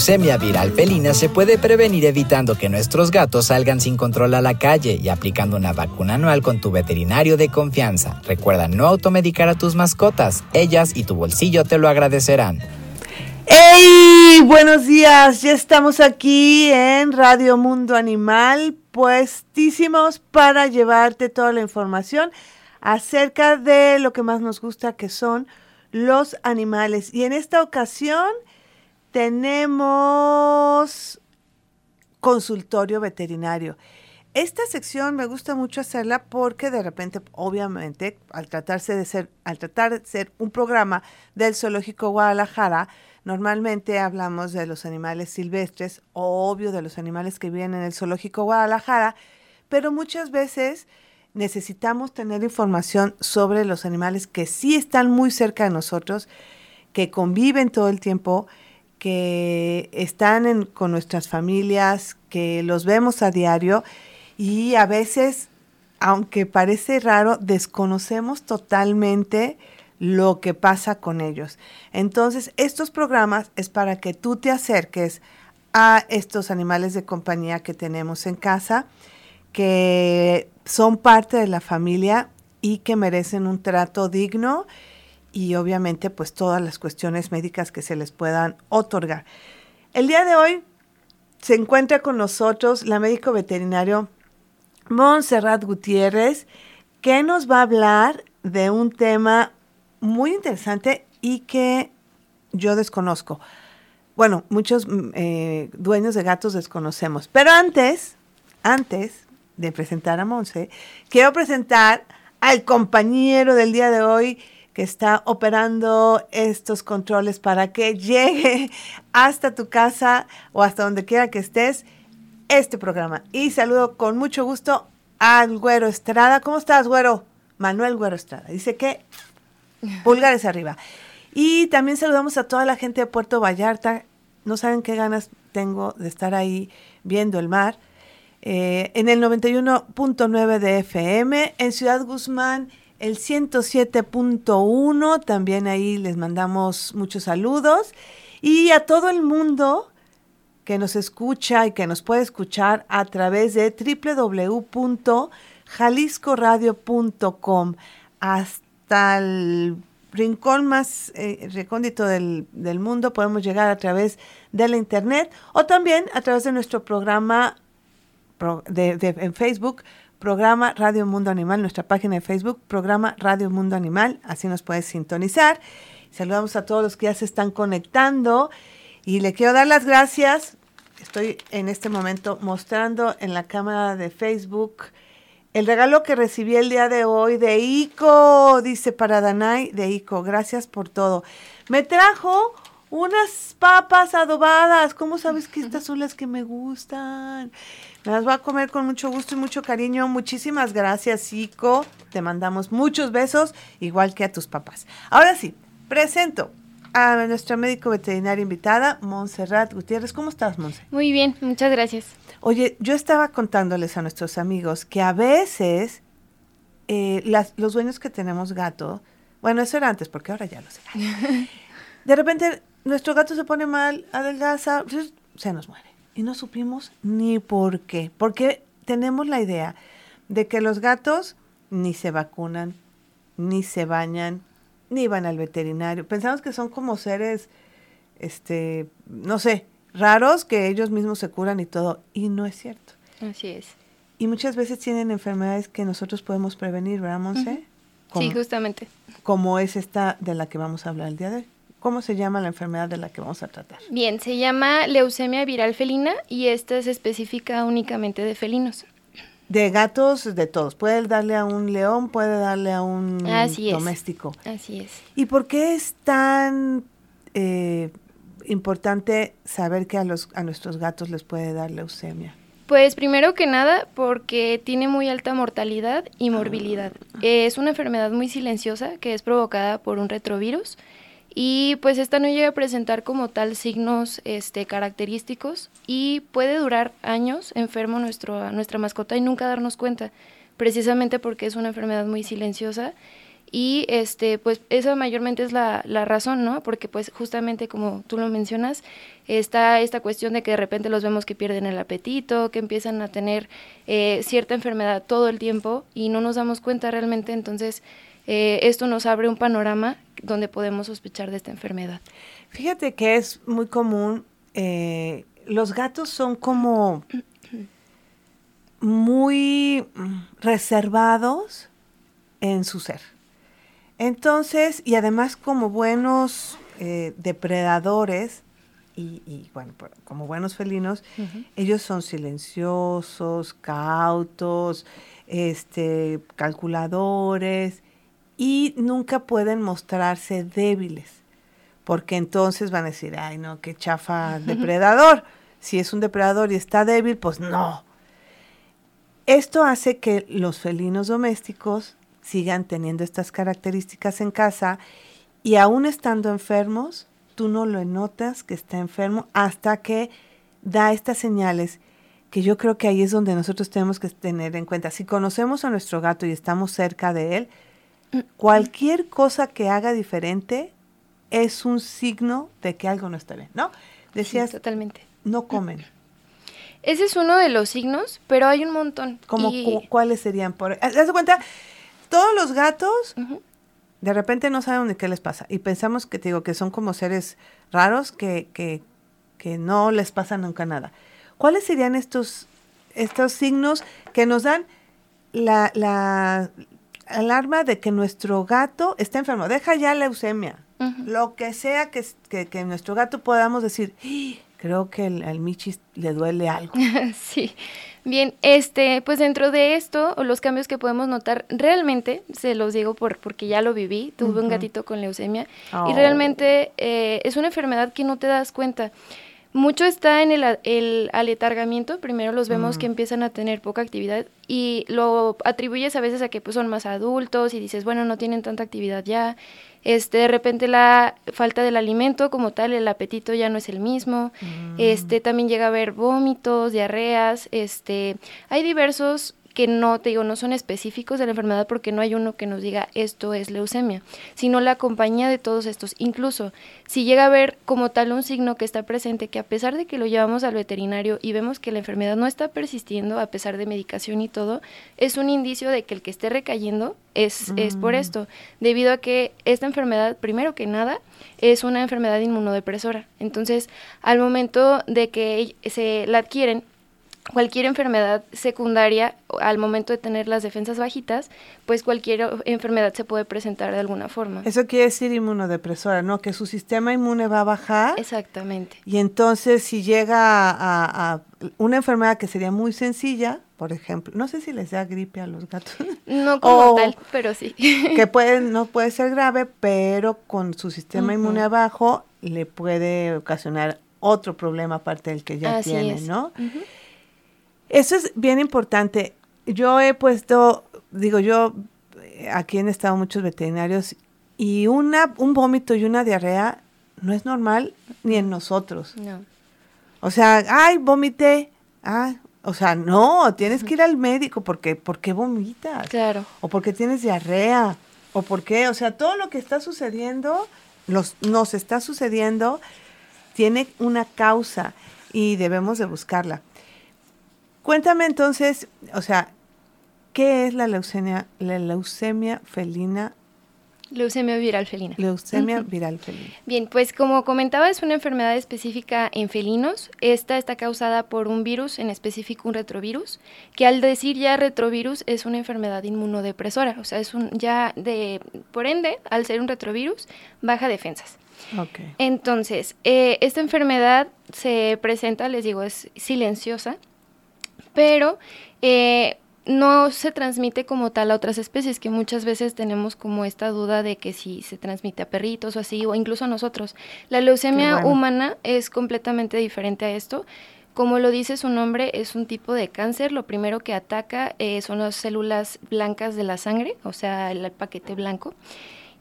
Leucemia viral felina se puede prevenir evitando que nuestros gatos salgan sin control a la calle y aplicando una vacuna anual con tu veterinario de confianza. Recuerda no automedicar a tus mascotas, ellas y tu bolsillo te lo agradecerán. ¡Hey! Buenos días, ya estamos aquí en Radio Mundo Animal, puestísimos para llevarte toda la información acerca de lo que más nos gusta que son los animales. Y en esta ocasión tenemos consultorio veterinario. Esta sección me gusta mucho hacerla porque de repente, obviamente, al tratarse de ser, al tratar de ser un programa del Zoológico Guadalajara, normalmente hablamos de los animales silvestres, obvio de los animales que viven en el Zoológico Guadalajara, pero muchas veces necesitamos tener información sobre los animales que sí están muy cerca de nosotros, que conviven todo el tiempo que están con nuestras familias, que los vemos a diario y a veces, aunque parece raro, desconocemos totalmente lo que pasa con ellos. Entonces, estos programas es para que tú te acerques a estos animales de compañía que tenemos en casa, que son parte de la familia y que merecen un trato digno y obviamente pues todas las cuestiones médicas que se les puedan otorgar. El día de hoy se encuentra con nosotros la médico veterinario Montserrat Gutiérrez, que nos va a hablar de un tema muy interesante y que yo desconozco. Bueno, muchos mm, eh, dueños de gatos desconocemos. Pero antes, antes de presentar a Monse, quiero presentar al compañero del día de hoy, que está operando estos controles para que llegue hasta tu casa o hasta donde quiera que estés este programa. Y saludo con mucho gusto al Güero Estrada. ¿Cómo estás, Güero? Manuel Güero Estrada. Dice que pulgares arriba. Y también saludamos a toda la gente de Puerto Vallarta. No saben qué ganas tengo de estar ahí viendo el mar. Eh, en el 91.9 de FM, en Ciudad Guzmán el 107.1, también ahí les mandamos muchos saludos. Y a todo el mundo que nos escucha y que nos puede escuchar a través de www.jaliscoradio.com hasta el rincón más eh, recóndito del, mundo podemos llegar a través de la internet o también a través de nuestro programa en Facebook programa Radio Mundo Animal, nuestra página de Facebook, programa Radio Mundo Animal, así nos puedes sintonizar. Saludamos a todos los que ya se están conectando y le quiero dar las gracias. Estoy en este momento mostrando en la cámara de Facebook el regalo que recibí el día de hoy de ICO, dice para Danay de ICO. Gracias por todo. Me trajo unas papas adobadas. ¿Cómo sabes que estas son las que me gustan? Me las voy a comer con mucho gusto y mucho cariño. Muchísimas gracias, Ico. Te mandamos muchos besos, igual que a tus papás. Ahora sí, presento a nuestra médico veterinaria invitada, Montserrat Gutiérrez. ¿Cómo estás, Montserrat? Muy bien, muchas gracias. Oye, yo estaba contándoles a nuestros amigos que a veces eh, las, los dueños que tenemos gato, bueno, eso era antes, porque ahora ya lo sé. De repente nuestro gato se pone mal, adelgaza, se nos muere. Y no supimos ni por qué. Porque tenemos la idea de que los gatos ni se vacunan, ni se bañan, ni van al veterinario. Pensamos que son como seres, este, no sé, raros que ellos mismos se curan y todo. Y no es cierto. Así es. Y muchas veces tienen enfermedades que nosotros podemos prevenir, ¿verdad, Monse? sí, justamente. Como es esta de la que vamos a hablar el día de hoy. ¿Cómo se llama la enfermedad de la que vamos a tratar? Bien, se llama leucemia viral felina y esta es específica únicamente de felinos. De gatos, de todos. Puede darle a un león, puede darle a un doméstico. Así es. ¿Y por qué es tan eh, importante saber que a, los, a nuestros gatos les puede dar leucemia? Pues primero que nada porque tiene muy alta mortalidad y morbilidad. Ah. Es una enfermedad muy silenciosa que es provocada por un retrovirus y pues esta no llega a presentar como tal signos este, característicos y puede durar años enfermo nuestro, nuestra mascota y nunca darnos cuenta, precisamente porque es una enfermedad muy silenciosa y este pues esa mayormente es la, la, razón, ¿no? Porque pues justamente como tú lo mencionas, está esta cuestión de que de repente los vemos que pierden el apetito, que empiezan a tener eh, cierta enfermedad todo el tiempo y no nos damos cuenta realmente, entonces eh, esto nos abre un panorama donde podemos sospechar de esta enfermedad. Fíjate que es muy común, eh, los gatos son como muy reservados en su ser. Entonces, y además como buenos eh, depredadores, y, bueno, como buenos felinos, ellos son silenciosos, cautos, este, calculadores, y nunca pueden mostrarse débiles, porque entonces van a decir, ay no, qué chafa depredador. Si es un depredador y está débil, pues no. Esto hace que los felinos domésticos sigan teniendo estas características en casa y aún estando enfermos, tú no lo notas que está enfermo hasta que da estas señales que yo creo que ahí es donde nosotros tenemos que tener en cuenta. Si conocemos a nuestro gato y estamos cerca de él, cualquier cosa que haga diferente es un signo de que algo no está bien, ¿no? Decías, totalmente. No comen. Ese es uno de los signos, pero hay un montón. Como cuáles serían por ¿Haz de cuenta? Todos los gatos de repente no saben ni qué les pasa y pensamos que te digo que son como seres raros que, que, que no les pasa nunca nada. ¿Cuáles serían estos estos signos que nos dan la, la, alarma de que nuestro gato está enfermo. Deja ya leucemia. Lo que sea que, que, nuestro gato podamos decir, ¡Ah! creo que al Michis le duele algo. sí. Bien, este, pues dentro de esto, los cambios que podemos notar, realmente, se los digo por, porque ya lo viví, tuve un gatito con leucemia, y oh. realmente eh, es una enfermedad que no te das cuenta. Mucho está en el, el aletargamiento. Primero los vemos que empiezan a tener poca actividad y lo atribuyes a veces a que pues, son más adultos y dices, bueno, no tienen tanta actividad ya. Este, de repente la falta del alimento como tal, el apetito ya no es el mismo. Mm. Este, también llega a haber vómitos, diarreas. Este, hay diversos que no, te digo, no son específicos de la enfermedad porque no hay uno que nos diga esto es leucemia, sino la compañía de todos estos. Incluso si llega a haber como tal un signo que está presente, que a pesar de que lo llevamos al veterinario y vemos que la enfermedad no está persistiendo a pesar de medicación y todo, es un indicio de que el que esté recayendo es, es por mm. esto, debido a que esta enfermedad, primero que nada, es una enfermedad inmunodepresora. Entonces, al momento de que se la adquieren, cualquier enfermedad secundaria al momento de tener las defensas bajitas, pues cualquier enfermedad se puede presentar de alguna forma. Eso quiere decir inmunodepresora, ¿no? Que su sistema inmune va a bajar. Exactamente. Y entonces si llega a, una enfermedad que sería muy sencilla, por ejemplo, no sé si les da gripe a los gatos. No como tal, pero sí. que puede, no puede ser grave, pero con su sistema inmune abajo le puede ocasionar otro problema aparte del que ya tiene, ¿no? Eso es bien importante. Yo he puesto, digo yo, eh, aquí han estado muchos veterinarios y una, un vómito y una diarrea no es normal ni en nosotros. No. O sea, ay, vomité. Ah, O sea, no, tienes que ir al médico porque ¿por qué vomitas? Claro. O porque tienes diarrea, o por qué, o sea, todo lo que está sucediendo, los, nos está sucediendo, tiene una causa y debemos de buscarla. Cuéntame entonces, o sea, ¿qué es la leucemia, la leucemia felina Leucemia viral felina. Leucemia viral felina. Bien, pues como comentaba, es una enfermedad específica en felinos. Esta está causada por un virus, en específico un retrovirus, que al decir ya retrovirus es una enfermedad inmunodepresora. O sea, es un ya de, por ende, al ser un retrovirus, baja defensas. Okay. Entonces, eh, esta enfermedad se presenta, les digo, es silenciosa, pero eh, no se transmite como tal a otras especies, que muchas veces tenemos como esta duda de que si se transmite a perritos o así, o incluso a nosotros. La leucemia humana es completamente diferente a esto. Como lo dice su nombre, es un tipo de cáncer. Lo primero que ataca eh, son las células blancas de la sangre, o sea, el paquete blanco.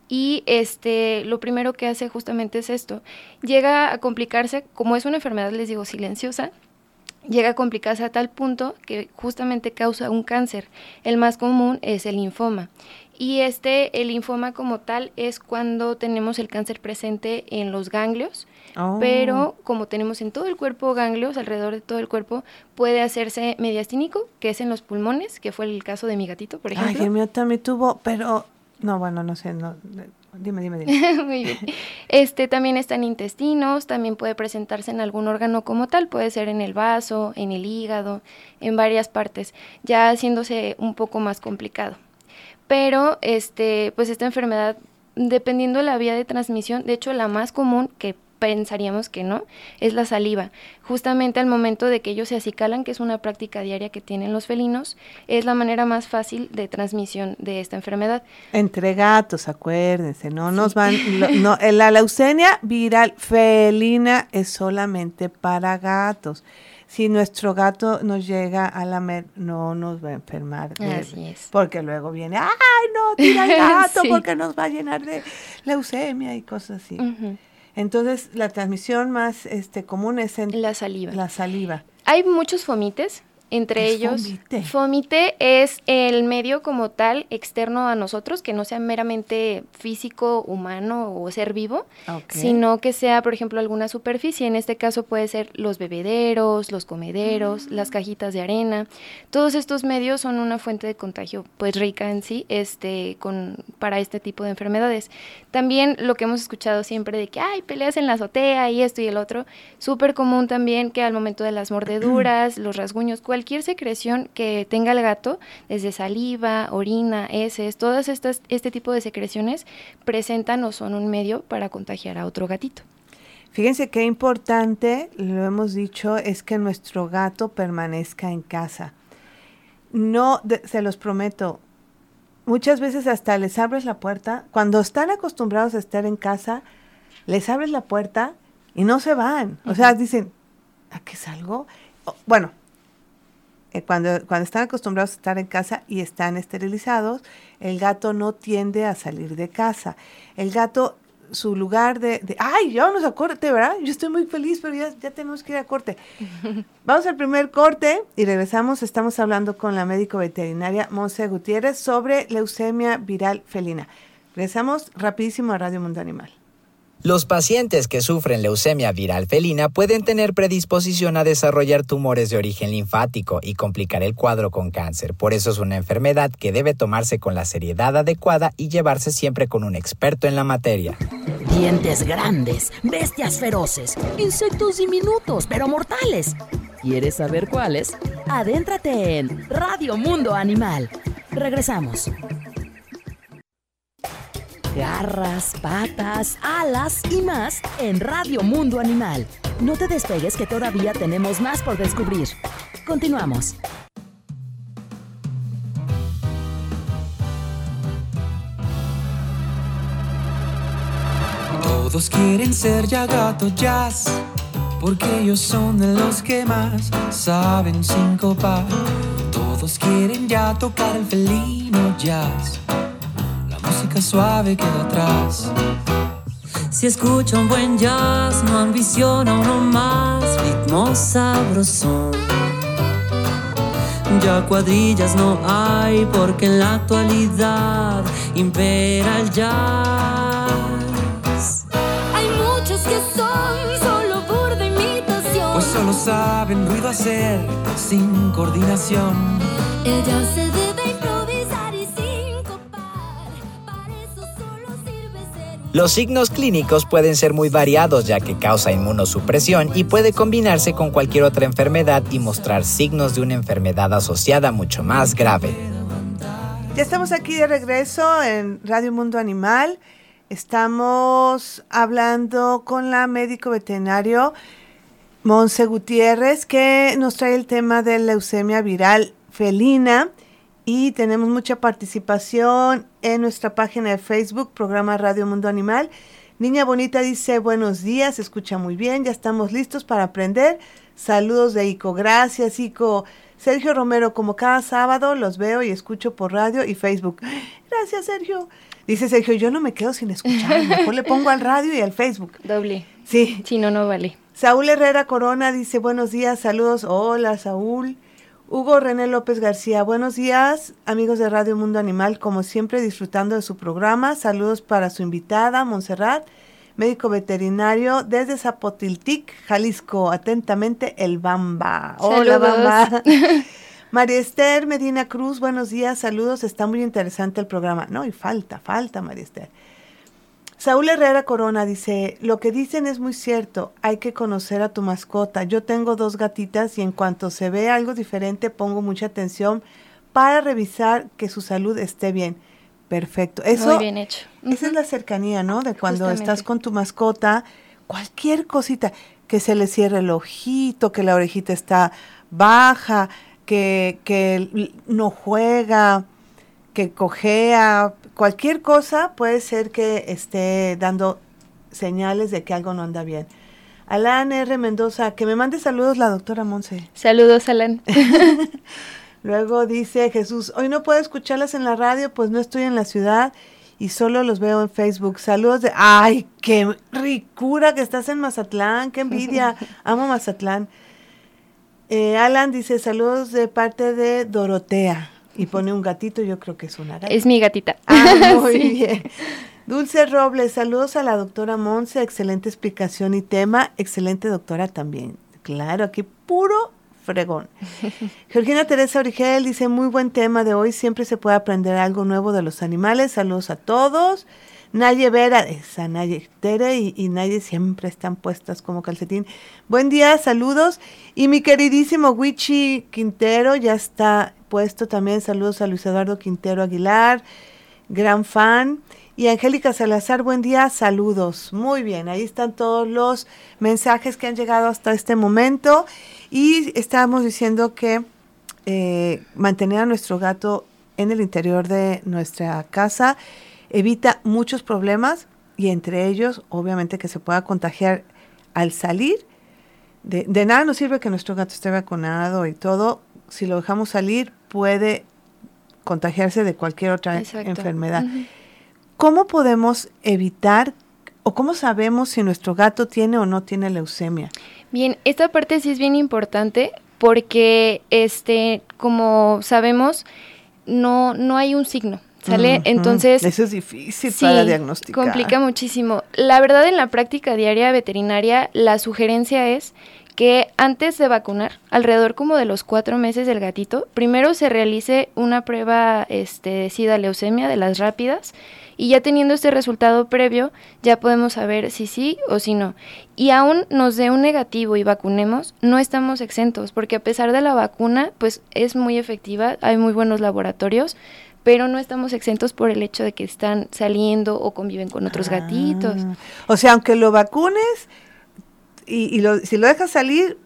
Y este, lo primero que hace justamente es esto. Llega a complicarse, como es una enfermedad, les digo, silenciosa, llega a complicarse a tal punto que justamente causa un cáncer. El más común es el linfoma. Y este, el linfoma como tal, es cuando tenemos el cáncer presente en los ganglios, oh. pero como tenemos en todo el cuerpo ganglios, alrededor de todo el cuerpo, puede hacerse mediastínico, que es en los pulmones, que fue el caso de mi gatito, por ejemplo. Ay, el mío también tuvo, pero, no, bueno, no sé, no, Dime, dime, dime. Muy bien. Este también está en intestinos, también puede presentarse en algún órgano como tal, puede ser en el vaso, en el hígado, en varias partes, ya haciéndose un poco más complicado. Pero este, pues esta enfermedad, dependiendo de la vía de transmisión, de hecho la más común que pensaríamos que no, es la saliva. Justamente al momento de que ellos se acicalan, que es una práctica diaria que tienen los felinos, es la manera más fácil de transmisión de esta enfermedad. Entre gatos, acuérdense, no nos van, no, la leucemia viral felina es solamente para gatos. Si nuestro gato nos llega a la mer, no nos va a enfermar. Así es. Porque luego viene, ay, no, tira el gato porque nos va a llenar de leucemia y cosas así. Entonces, la transmisión más este, común es en la saliva. La saliva. Hay muchos fomites, entre ellos, fomite? es el medio como tal externo a nosotros, que no sea meramente físico, humano o ser vivo, sino que sea, por ejemplo, alguna superficie. En este caso puede ser los bebederos, los comederos, mm. las cajitas de arena. Todos estos medios son una fuente de contagio, pues rica en sí, este, con, para este tipo de enfermedades. También lo que hemos escuchado siempre de que hay peleas en la azotea y esto y el otro, súper común también que al momento de las mordeduras, los rasguños, cualquier secreción que tenga el gato, desde saliva, orina, heces, todas estas, este tipo de secreciones presentan o son un medio para contagiar a otro gatito. Fíjense qué importante, lo hemos dicho, es que nuestro gato permanezca en casa. No, se los prometo, muchas veces hasta les abres la puerta, cuando están acostumbrados a estar en casa, les abres la puerta y no se van. O sea, dicen, ¿a qué salgo? bueno, eh, cuando, cuando están acostumbrados a estar en casa y están esterilizados, el gato no tiende a salir de casa. El gato, su lugar de, de ay, ya vamos a corte, ¿verdad? Yo estoy muy feliz, pero ya, ya tenemos que ir a corte. vamos al primer corte y regresamos. Estamos hablando con la médico veterinaria Monse Gutiérrez sobre leucemia viral felina. Regresamos rapidísimo a Radio Mundo Animal. Los pacientes que sufren leucemia viral felina pueden tener predisposición a desarrollar tumores de origen linfático y complicar el cuadro con cáncer. Por eso es una enfermedad que debe tomarse con la seriedad adecuada y llevarse siempre con un experto en la materia. Dientes grandes, bestias feroces, insectos diminutos pero mortales. ¿Quieres saber cuáles? Adéntrate en Radio Mundo Animal. Regresamos garras, patas, alas y más en Radio Mundo Animal. No te despegues que todavía tenemos más por descubrir. Continuamos. Todos quieren ser ya gato jazz, porque ellos son de los que más saben sincopar. Todos quieren ya tocar el felino jazz música suave queda atrás. Si escucha un buen jazz, no ambiciona uno más, ritmo sabrosón. Ya cuadrillas no hay porque en la actualidad impera el jazz. Hay muchos que son solo burda imitación. Pues solo saben ruido hacer sin coordinación. Ella se Los signos clínicos pueden ser muy variados ya que causa inmunosupresión y puede combinarse con cualquier otra enfermedad y mostrar signos de una enfermedad asociada mucho más grave. Ya estamos aquí de regreso en Radio Mundo Animal. Estamos hablando con la médico veterinario Monse Gutiérrez que nos trae el tema de leucemia viral felina y tenemos mucha participación en nuestra página de Facebook, programa Radio Mundo Animal. Niña Bonita dice buenos días, se escucha muy bien, ya estamos listos para aprender. Saludos de Ico, gracias Ico. Sergio Romero, como cada sábado los veo y escucho por radio y Facebook. Gracias Sergio. Dice Sergio, yo no me quedo sin escuchar, mejor le pongo al radio y al Facebook. Doble. Sí, Si no, no vale. Saúl Herrera Corona dice buenos días, saludos. Hola Saúl. Hugo René López García, buenos días, amigos de Radio Mundo Animal, como siempre disfrutando de su programa. Saludos para su invitada, Montserrat, médico veterinario desde Zapotiltic, Jalisco. Atentamente, el Bamba. Hola, Saludos. Bamba. María Esther Medina Cruz, buenos días, saludos. Está muy interesante el programa. No, y falta, falta, María Esther. Saúl Herrera Corona dice, lo que dicen es muy cierto, hay que conocer a tu mascota. Yo tengo dos gatitas y en cuanto se ve algo diferente pongo mucha atención para revisar que su salud esté bien. Perfecto. Eso, Muy bien hecho. esa es la cercanía, ¿no? De cuando Justamente. estás con tu mascota, cualquier cosita, que se le cierre el ojito, que la orejita está baja, que, que no juega, que cojea, cualquier cosa puede ser que esté dando señales de que algo no anda bien. Alan R. Mendoza, que me mande saludos la doctora Monse. Saludos, Alan. Luego dice Jesús, hoy no puedo escucharlas en la radio, pues no estoy en la ciudad y solo los veo en Facebook. Saludos de, ay, qué ricura que estás en Mazatlán, qué envidia, amo Mazatlán. Eh, Alan dice, saludos de parte de Dorotea y pone un gatito, yo creo que es una gata. es mi gatita. Ah, muy Sí. bien. Dulce Robles, saludos a la doctora Monse, excelente explicación y tema, excelente doctora también. Claro, aquí puro fregón. Georgina Teresa Origel dice, muy buen tema de hoy, siempre se puede aprender algo nuevo de los animales, saludos a todos. Naye Vera, esa Naye, Tere y, y Naye siempre están puestas como calcetín. Buen día, saludos. Y mi queridísimo Wichi Quintero ya está puesto también, saludos a Luis Eduardo Quintero Aguilar, gran fan. Y Angélica Salazar, buen día, saludos. Muy bien, ahí están todos los mensajes que han llegado hasta este momento. Y estábamos diciendo que eh, mantener a nuestro gato en el interior de nuestra casa evita muchos problemas y entre ellos, obviamente, que se pueda contagiar al salir. De nada nos sirve que nuestro gato esté vacunado y todo. Si lo dejamos salir, puede contagiarse de cualquier otra Exacto. enfermedad. ¿Cómo podemos evitar o cómo sabemos si nuestro gato tiene o no tiene leucemia? Bien, esta parte sí es bien importante porque, este, como sabemos, no, no hay un signo, ¿sale? Entonces, Eso es difícil sí, para diagnosticar. complica muchísimo. La verdad, en la práctica diaria veterinaria, la sugerencia es que antes de vacunar, alrededor como de los cuatro meses del gatito, primero se realice una prueba este, de SIDA leucemia de las rápidas y ya teniendo este resultado previo, ya podemos saber si sí o si no. Y aún nos dé un negativo y vacunemos, no estamos exentos, porque a pesar de la vacuna, pues es muy efectiva, hay muy buenos laboratorios, pero no estamos exentos por el hecho de que están saliendo o conviven con otros gatitos. Ah, O sea, aunque lo vacunes y, y lo- si lo dejas salir,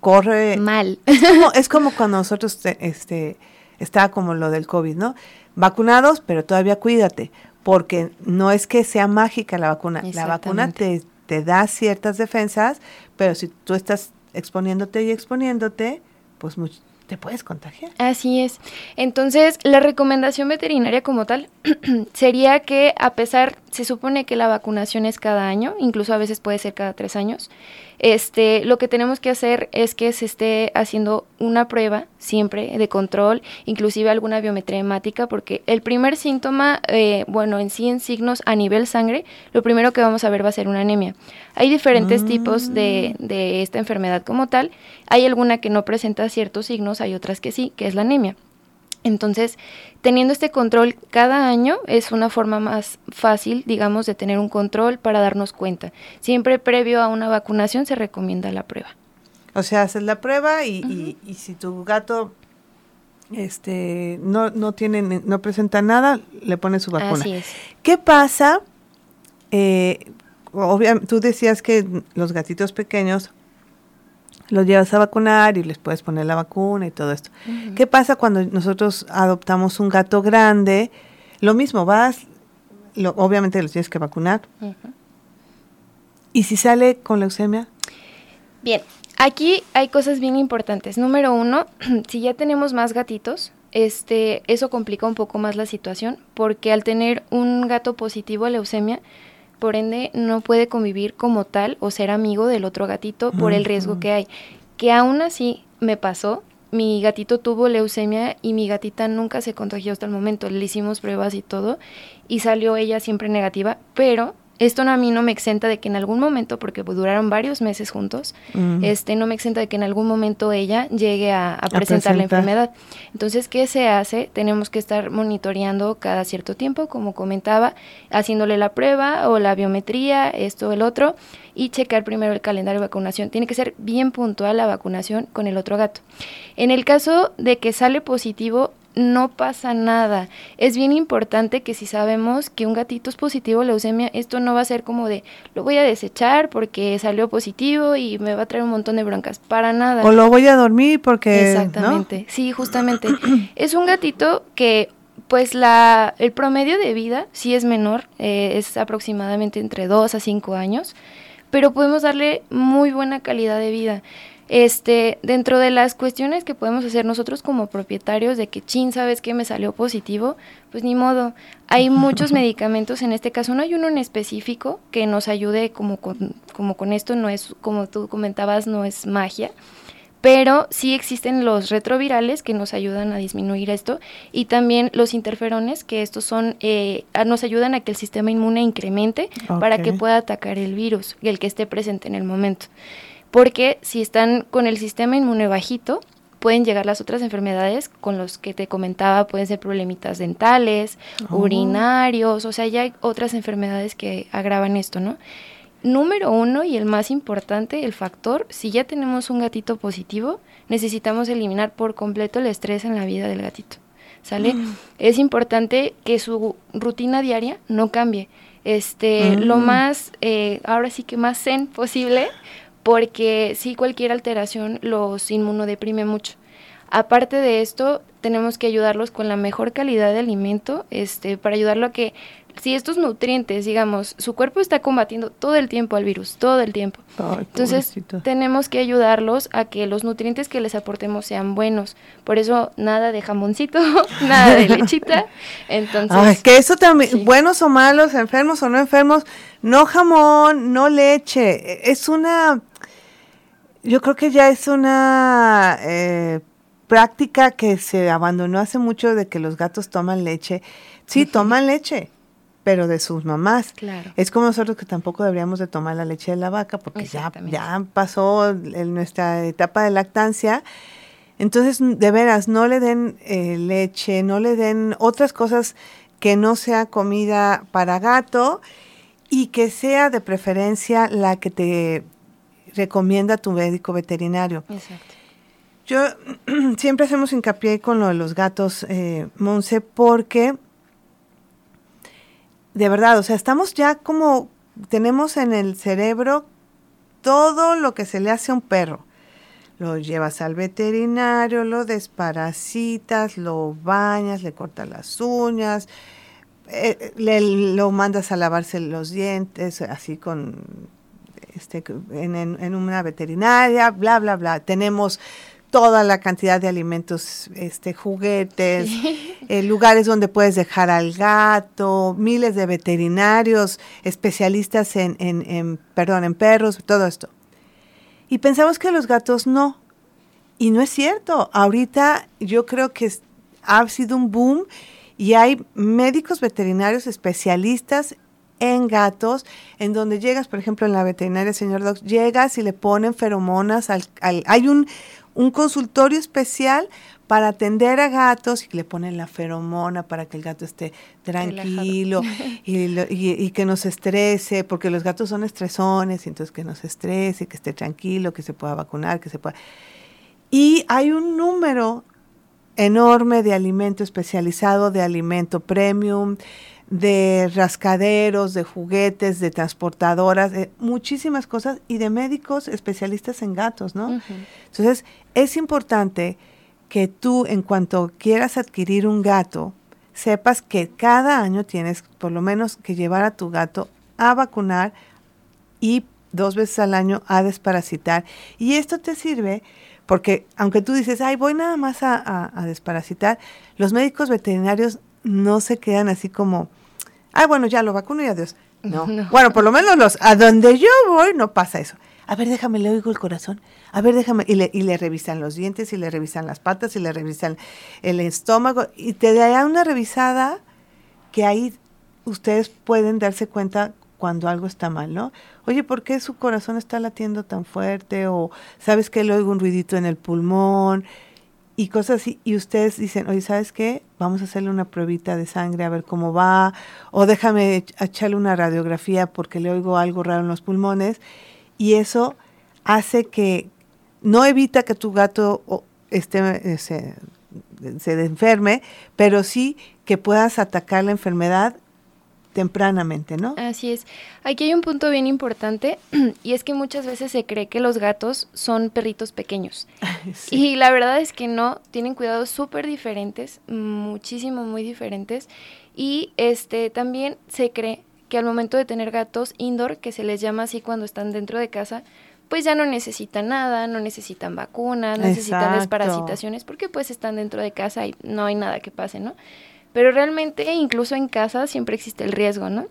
corre. Mal. Es como, es como cuando nosotros te- este, está como lo del COVID, ¿no? Vacunados, pero todavía cuídate, porque no es que sea mágica la vacuna. La vacuna te, te da ciertas defensas, pero si tú estás exponiéndote y exponiéndote, pues much- te puedes contagiar. Así es. Entonces, la recomendación veterinaria como tal sería que a pesar, se supone que la vacunación es cada año, incluso a veces puede ser cada tres años, este, lo que tenemos que hacer es que se esté haciendo una prueba siempre de control, inclusive alguna biometría hemática, porque el primer síntoma, eh, bueno, en sí en signos a nivel sangre, lo primero que vamos a ver va a ser una anemia. Hay diferentes tipos de, de esta enfermedad como tal. Hay alguna que no presenta ciertos signos, hay otras que sí, que es la anemia. Entonces, teniendo este control cada año es una forma más fácil, digamos, de tener un control para darnos cuenta. Siempre previo a una vacunación se recomienda la prueba. O sea, haces la prueba y, y- y si tu gato este no, no tiene no presenta nada, le pones su vacuna. Así es. ¿Qué pasa? Eh, obvia- tú decías que los gatitos pequeños los llevas a vacunar y les puedes poner la vacuna y todo esto. ¿Qué pasa cuando nosotros adoptamos un gato grande? Lo mismo, vas, lo- obviamente los tienes que vacunar. ¿Y si sale con leucemia? Bien, aquí hay cosas bien importantes. Número uno, si ya tenemos más gatitos, este, eso complica un poco más la situación, porque al tener un gato positivo a leucemia, por ende no puede convivir como tal o ser amigo del otro gatito por el riesgo que hay. Que aún así me pasó, mi gatito tuvo leucemia y mi gatita nunca se contagió hasta el momento. Le hicimos pruebas y todo y salió ella siempre negativa, pero esto no- a mí no me exenta de que en algún momento, porque duraron varios meses juntos, este no me exenta de que en algún momento ella llegue a, a presentar la presentar. enfermedad. Entonces, ¿qué se hace? Tenemos que estar monitoreando cada cierto tiempo, como comentaba, haciéndole la prueba o la biometría, esto o el otro, y checar primero el calendario de vacunación. Tiene que ser bien puntual la vacunación con el otro gato. En el caso de que sale positivo, no pasa nada. Es bien importante que si sabemos que un gatito es positivo a leucemia, esto no va a ser como de lo voy a desechar porque salió positivo y me va a traer un montón de broncas. Para nada. O lo voy a dormir porque... ¿no? Exactamente, sí, justamente. es un gatito que, pues, la, el promedio de vida sí es menor, eh, es aproximadamente entre 2 a 5 años, pero podemos darle muy buena calidad de vida. Este, dentro de las cuestiones que podemos hacer nosotros como propietarios de que chin, sabes que me salió positivo, pues ni modo. Hay muchos medicamentos, en este caso. No hay uno en específico que nos ayude como con, como con esto, no es, como tú comentabas, no es magia pero sí existen los retrovirales que nos ayudan a disminuir esto y también los interferones que estos son eh, nos ayudan a que el sistema inmune incremente para que pueda atacar el virus el que esté presente en el momento porque si están con el sistema inmune bajito pueden llegar las otras enfermedades con los que te comentaba pueden ser problemitas dentales Oh. urinarios o sea ya hay otras enfermedades que agravan esto no Número uno y el más importante, el factor, si ya tenemos un gatito positivo, necesitamos eliminar por completo el estrés en la vida del gatito. ¿Sale? Es importante que su rutina diaria no cambie. Este, lo más, eh, ahora sí que más zen posible, porque si cualquier alteración los inmunodeprime mucho. Aparte de esto, tenemos que ayudarlos con la mejor calidad de alimento, este, para ayudarlo a que si estos nutrientes, digamos, su cuerpo está combatiendo todo el tiempo al virus, todo el tiempo. Ay, Entonces, tenemos que ayudarlos a que los nutrientes que les aportemos sean buenos. Por eso, nada de jamoncito, nada de lechita. Entonces, Ay, que eso también, sí. buenos o malos, enfermos o no enfermos, no jamón, no leche. Es una, yo creo que ya es una eh, práctica que se abandonó hace mucho de que los gatos toman leche. Sí, toman leche, pero de sus mamás. Claro. Es como nosotros que tampoco deberíamos de tomar la leche de la vaca porque ya, ya pasó el- nuestra etapa de lactancia. Entonces, de veras, no le den eh, leche, no le den otras cosas que no sea comida para gato y que sea de preferencia la que te recomienda tu médico veterinario. Exacto. Yo siempre hacemos hincapié con lo de los gatos, eh, Monse, porque de verdad, o sea, estamos ya como, tenemos en el cerebro todo lo que se le hace a un perro. Lo llevas al veterinario, lo desparasitas, lo bañas, le cortas las uñas, eh, le- lo mandas a lavarse los dientes, así con este, en, una veterinaria, bla, bla, bla. Tenemos toda la cantidad de alimentos, este, juguetes, eh, lugares donde puedes dejar al gato, miles de veterinarios, especialistas en, en, en, perdón, en perros, todo esto. Y pensamos que los gatos no. Y no es cierto. Ahorita yo creo que ha sido un boom y hay médicos veterinarios especialistas en gatos, en donde llegas, por ejemplo, en la veterinaria, señor Docs, llegas y le ponen feromonas al, al- hay un, un consultorio especial para atender a gatos y le ponen la feromona para que el gato esté tranquilo y, lo- y- y que no se estrese, porque los gatos son estresones, y entonces que no se estrese, que esté tranquilo, que se pueda vacunar, que se pueda... Y hay un número enorme de alimento especializado, de alimento premium, de rascaderos, de juguetes, de transportadoras, de muchísimas cosas y de médicos especialistas en gatos, ¿no? Entonces, es importante que tú, en cuanto quieras adquirir un gato, sepas que cada año tienes por lo menos que llevar a tu gato a vacunar y dos veces al año a desparasitar. Y esto te sirve porque aunque tú dices, ay, voy nada más a, a- a desparasitar, los médicos veterinarios no se quedan así como, ay, bueno, ya lo vacuno y adiós. No. No. Bueno, por lo menos los, a donde yo voy no pasa eso. A ver, déjame, le oigo el corazón. A ver, déjame. Y le, y le revisan los dientes, y le revisan las patas, y le revisan el estómago. Y te da una revisada que ahí ustedes pueden darse cuenta cuando algo está mal, ¿no? Oye, ¿por qué su corazón está latiendo tan fuerte? O sabes que le oigo un ruidito en el pulmón y cosas así. Y ustedes dicen, oye, ¿sabes qué? Vamos a hacerle una pruebita de sangre a ver cómo va. O déjame ech- echarle una radiografía porque le oigo algo raro en los pulmones. Y eso hace que no evita que tu gato esté, eh, se, se enferme, pero sí que puedas atacar la enfermedad tempranamente, ¿no? Así es. Aquí hay un punto bien importante y es que muchas veces se cree que los gatos son perritos pequeños. Sí. Y la verdad es que no, tienen cuidados súper diferentes, muchísimo, muy diferentes. Y este también se cree que al momento de tener gatos indoor, que se les llama así cuando están dentro de casa, pues ya no necesitan nada, no necesitan vacunas, no necesitan Exacto. desparasitaciones, porque pues están dentro de casa y no hay nada que pase, ¿no? Pero realmente incluso en casa siempre existe el riesgo, ¿no?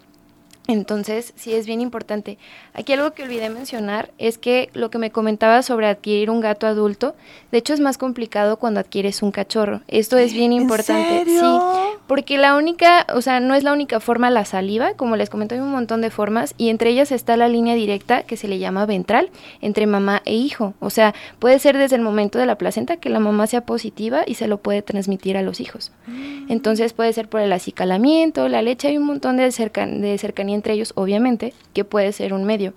Entonces, sí es bien importante. Aquí algo que olvidé mencionar es que lo que me comentaba sobre adquirir un gato adulto, de hecho es más complicado cuando adquieres un cachorro. Esto es bien ¿En importante. serio? Sí, porque la única, o sea, no es la única forma la saliva, como les comenté, hay un montón de formas y entre ellas está la línea directa que se le llama ventral entre mamá e hijo. O sea, puede ser desde el momento de la placenta que la mamá sea positiva y se lo puede transmitir a los hijos. Entonces puede ser por el acicalamiento, la leche, hay un montón de, cerca- de cercanía entre ellos, obviamente, que puede ser un medio.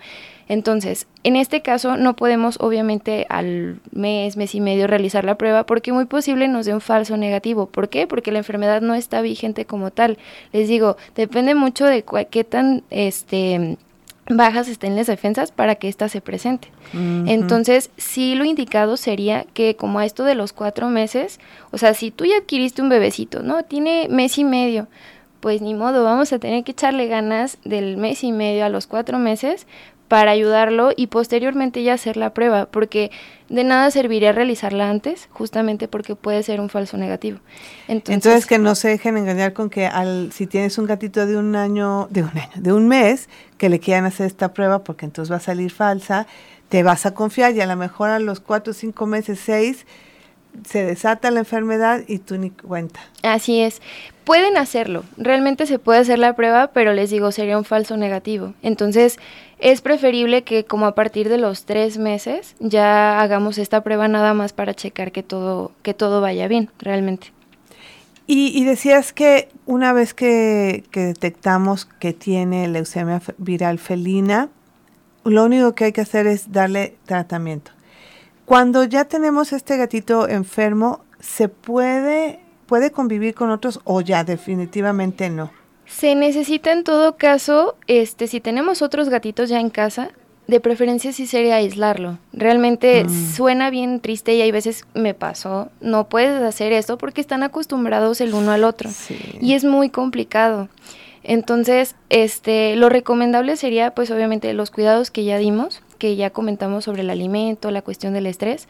Entonces, en este caso no podemos obviamente al mes, mes y medio realizar la prueba porque muy posible nos dé un falso negativo. ¿Por qué? Porque la enfermedad no está vigente como tal. Les digo, depende mucho de qué tan este bajas estén las defensas para que ésta se presente. Entonces, sí lo indicado sería que como a esto de los cuatro meses, o sea, si tú ya adquiriste un bebecito, ¿no? Tiene mes y medio, pues ni modo, vamos a tener que echarle ganas del mes y medio a los cuatro meses para ayudarlo y posteriormente ya hacer la prueba, porque de nada serviría realizarla antes, justamente porque puede ser un falso negativo. Entonces, que no se dejen engañar con que al si tienes un gatito de un año, de un año, de un mes, que le quieran hacer esta prueba porque entonces va a salir falsa, te vas a confiar y a lo mejor a los cuatro, cinco meses, seis, se desata la enfermedad y tú ni cuenta. Así es. Pueden hacerlo, realmente se puede hacer la prueba, pero les digo, sería un falso negativo. Entonces, es preferible que como a partir de los tres meses ya hagamos esta prueba nada más para checar que todo, que todo vaya bien, realmente. Y, y decías que una vez que, que detectamos que tiene leucemia viral felina, lo único que hay que hacer es darle tratamiento. Cuando ya tenemos este gatito enfermo, ¿se puede, puede convivir con otros o ya definitivamente no? Se necesita en todo caso, este, si tenemos otros gatitos ya en casa, de preferencia sí sería aislarlo. Realmente suena bien triste y hay veces me pasó, no puedes hacer esto porque están acostumbrados el uno al otro. Sí. Y es muy complicado. Entonces, este, lo recomendable sería, pues obviamente, los cuidados que ya dimos, que ya comentamos sobre el alimento, la cuestión del estrés,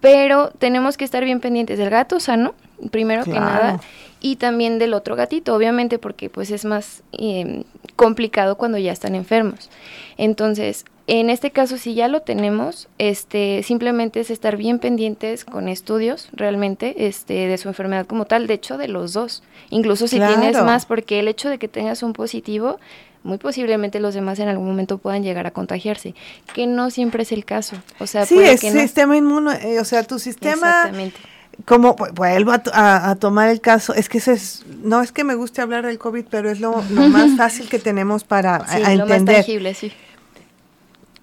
pero tenemos que estar bien pendientes del gato sano, primero que nada, y también del otro gatito, obviamente porque pues es más eh, complicado cuando ya están enfermos. Entonces, en este caso, si ya lo tenemos, este, simplemente es estar bien pendientes con estudios realmente este, de su enfermedad como tal, de hecho de los dos, incluso si tienes más, porque el hecho de que tengas un positivo, muy posiblemente los demás en algún momento puedan llegar a contagiarse, que no siempre es el caso. O sea, Sí, puede es que no. sistema inmune, eh, o sea, tu sistema, Exactamente. como vu- vuelvo a, a- a tomar el caso, es que ese es, no es que me guste hablar del COVID, pero es lo, lo más fácil que tenemos para Sí, a lo más entender. tangible, sí.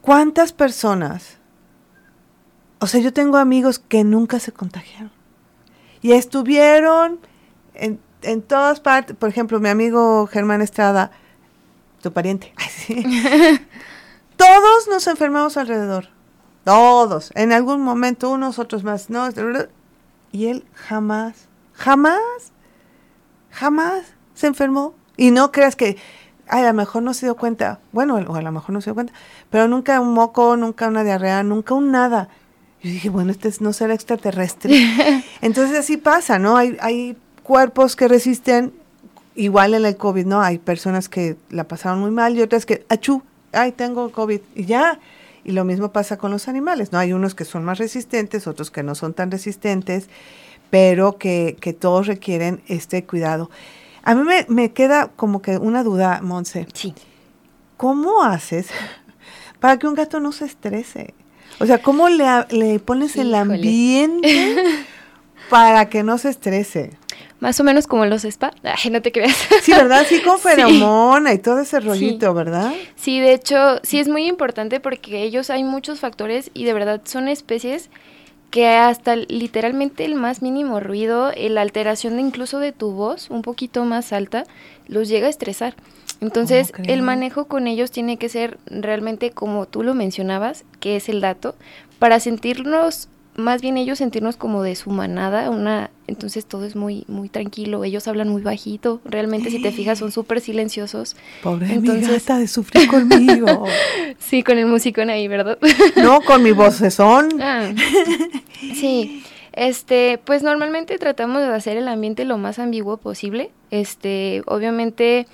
¿Cuántas personas? O sea, yo tengo amigos que nunca se contagiaron. Y estuvieron en, en todas partes. Por ejemplo, mi amigo Germán Estrada, tu pariente. Sí. Todos nos enfermamos alrededor. Todos. En algún momento, unos, otros más. No, y él jamás, jamás, jamás se enfermó. Y no creas que, ay, a lo mejor no se dio cuenta. Bueno, o a lo mejor no se dio cuenta. Pero nunca un moco, nunca una diarrea, nunca un nada. Yo dije, bueno, este es- no será extraterrestre. Entonces así pasa, ¿no? Hay, hay cuerpos que resisten, igual en el COVID, ¿no? Hay personas que la pasaron muy mal y otras que, achú, ay, tengo COVID, y ya. Y lo mismo pasa con los animales, ¿no? Hay unos que son más resistentes, otros que no son tan resistentes, pero que, que todos requieren este cuidado. A mí me, me queda como que una duda, Monse. Sí. ¿Cómo haces para que un gato no se estrese? O sea, ¿cómo le, le pones el ambiente para que no se estrese? Más o menos como los spa. Ay, no te creas. Sí, ¿verdad? Sí, con Sí. feromona y todo ese rollito, ¿verdad? Sí, de hecho, sí es muy importante porque ellos hay muchos factores y de verdad son especies que hasta literalmente el más mínimo ruido, la alteración de incluso de tu voz, un poquito más alta, los llega a estresar. Entonces, ¿Cómo el manejo con ellos tiene que ser realmente como tú lo mencionabas, que es el dato, para sentirnos, más bien ellos sentirnos como de su manada, una, entonces todo es muy, muy tranquilo, ellos hablan muy bajito, realmente si te fijas son súper silenciosos. Pobre mi Entonces- gata de sufrir conmigo. Sí, con el musicón ahí, ¿verdad? no, con mi vocesón. Ah, sí, este, pues normalmente tratamos de hacer el ambiente lo más ambiguo posible. Este, obviamente,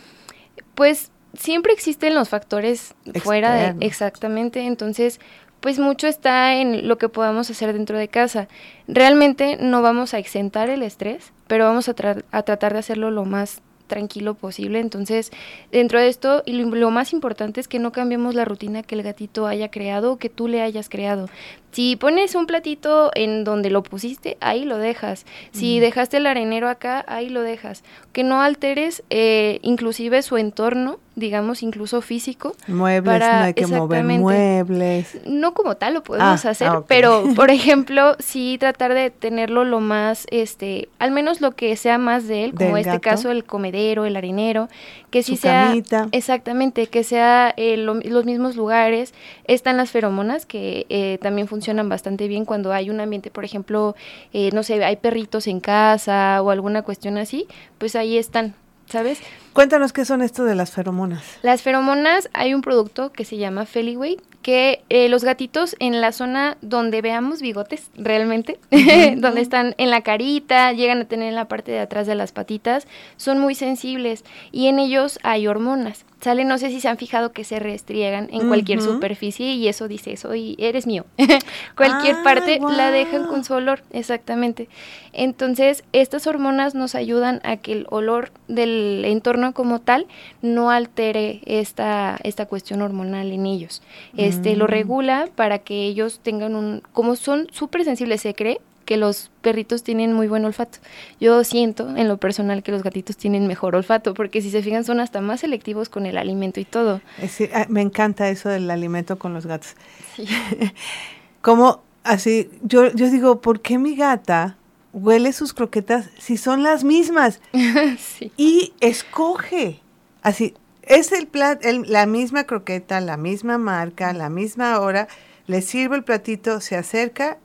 pues siempre existen los factores fuera de exactamente, entonces pues mucho está en lo que podamos hacer dentro de casa. Realmente no vamos a exentar el estrés, pero vamos a, tra- a tratar de hacerlo lo más tranquilo posible. Entonces, dentro de esto, y lo más importante es que no cambiemos la rutina que el gatito haya creado o que tú le hayas creado. Si pones un platito en donde lo pusiste, ahí lo dejas. Si dejaste el arenero acá, ahí lo dejas. Que no alteres eh, inclusive su entorno, digamos, incluso físico. Muebles, para- no hay que mover muebles. No como tal lo podemos Ah, hacer, ah, pero por ejemplo, sí tratar de tenerlo lo más, este, al menos lo que sea más de él, como Del este gato. caso el comedero, el harinero, que sí Su sea, camita. exactamente, que sea eh, lo- los mismos lugares. Están las feromonas que eh, también funcionan bastante bien cuando hay un ambiente, por ejemplo, eh, no sé, hay perritos en casa o alguna cuestión así, pues ahí están, ¿sabes? Cuéntanos qué son esto de las feromonas. Las feromonas, hay un producto que se llama Feliway, que eh, los gatitos en la zona donde veamos bigotes, realmente, donde están en la carita, llegan a tener en la parte de atrás de las patitas, son muy sensibles y en ellos hay hormonas. Sale, no sé si se han fijado que se restriegan en cualquier superficie y eso dice, soy, eres mío. cualquier Ah, parte la dejan con su olor, exactamente. Entonces, estas hormonas nos ayudan a que el olor del entorno como tal no altere esta, esta cuestión hormonal en ellos. Este Mm. lo regula para que ellos tengan un, como son súper sensibles, se cree que los perritos tienen muy buen olfato. Yo siento en lo personal que los gatitos tienen mejor olfato, porque si se fijan son hasta más selectivos con el alimento y todo. Decir, ah, me encanta eso del alimento con los gatos. Como así, yo, yo digo, ¿por qué mi gata huele sus croquetas si son las mismas? sí. Y escoge. Así, es el plat, el- la misma croqueta, la misma marca, la misma hora. Le sirve el platito, se acerca,